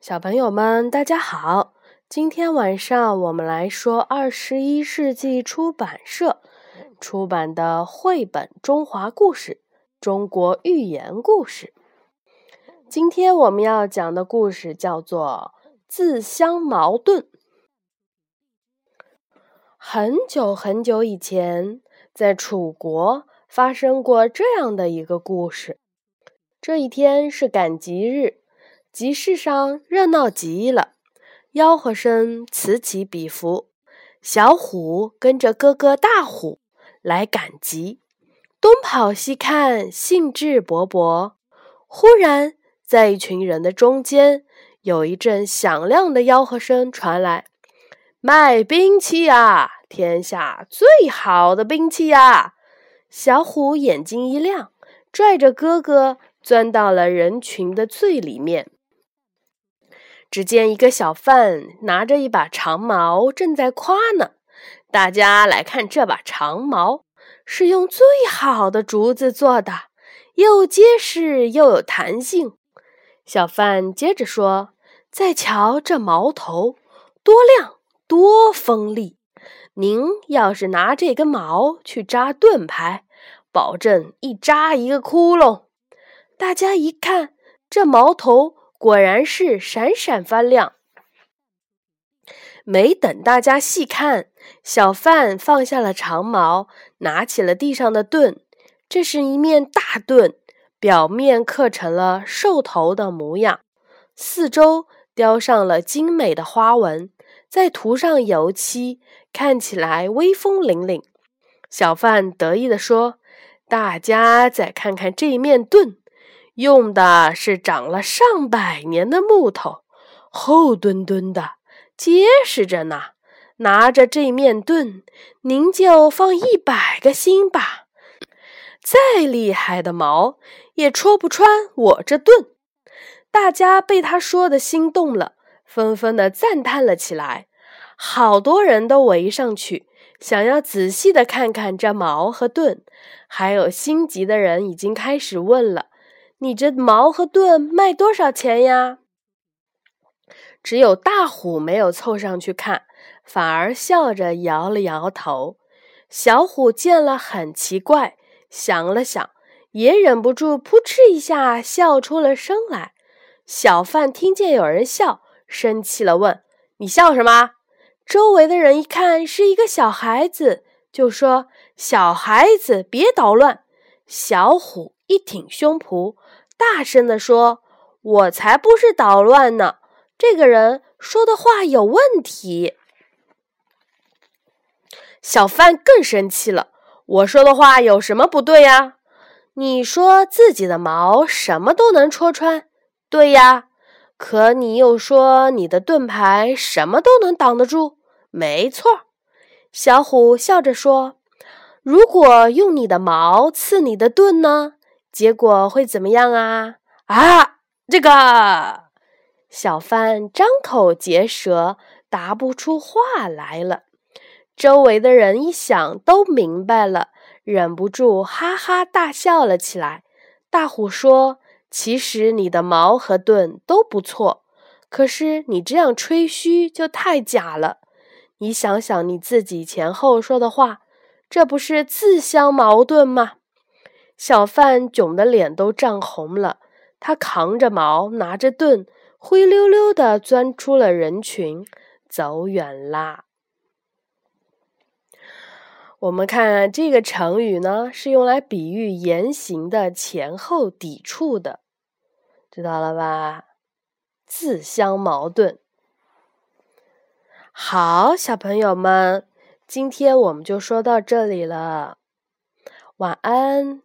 小朋友们，大家好！今天晚上我们来说二十一世纪出版社出版的绘本《中华故事》中国寓言故事。今天我们要讲的故事叫做《自相矛盾》。很久很久以前，在楚国发生过这样的一个故事。这一天是赶集日。集市上热闹极了，吆喝声此起彼伏。小虎跟着哥哥大虎来赶集，东跑西看，兴致勃勃。忽然，在一群人的中间，有一阵响亮的吆喝声传来：“卖兵器啊！天下最好的兵器呀！”小虎眼睛一亮，拽着哥哥钻到了人群的最里面。只见一个小贩拿着一把长矛，正在夸呢。大家来看这把长矛，是用最好的竹子做的，又结实又有弹性。小贩接着说：“再瞧这矛头，多亮多锋利！您要是拿这根矛去扎盾牌，保证一扎一个窟窿。”大家一看，这矛头。果然是闪闪发亮。没等大家细看，小贩放下了长矛，拿起了地上的盾。这是一面大盾，表面刻成了兽头的模样，四周雕上了精美的花纹，再涂上油漆，看起来威风凛凛。小贩得意地说：“大家再看看这面盾。”用的是长了上百年的木头，厚墩墩的，结实着呢。拿着这面盾，您就放一百个心吧。再厉害的矛也戳不穿我这盾。大家被他说的心动了，纷纷的赞叹了起来。好多人都围上去，想要仔细的看看这矛和盾。还有心急的人已经开始问了。你这矛和盾卖多少钱呀？只有大虎没有凑上去看，反而笑着摇了摇头。小虎见了很奇怪，想了想，也忍不住扑哧一下笑出了声来。小贩听见有人笑，生气了，问：“你笑什么？”周围的人一看是一个小孩子，就说：“小孩子别捣乱。”小虎一挺胸脯。大声地说：“我才不是捣乱呢！这个人说的话有问题。”小贩更生气了：“我说的话有什么不对呀？你说自己的矛什么都能戳穿，对呀？可你又说你的盾牌什么都能挡得住，没错。”小虎笑着说：“如果用你的矛刺你的盾呢？”结果会怎么样啊？啊，这个小贩张口结舌，答不出话来了。周围的人一想都明白了，忍不住哈哈大笑了起来。大虎说：“其实你的矛和盾都不错，可是你这样吹嘘就太假了。你想想你自己前后说的话，这不是自相矛盾吗？”小贩窘得脸都涨红了，他扛着矛，拿着盾，灰溜溜的钻出了人群，走远啦。我们看这个成语呢，是用来比喻言行的前后抵触的，知道了吧？自相矛盾。好，小朋友们，今天我们就说到这里了，晚安。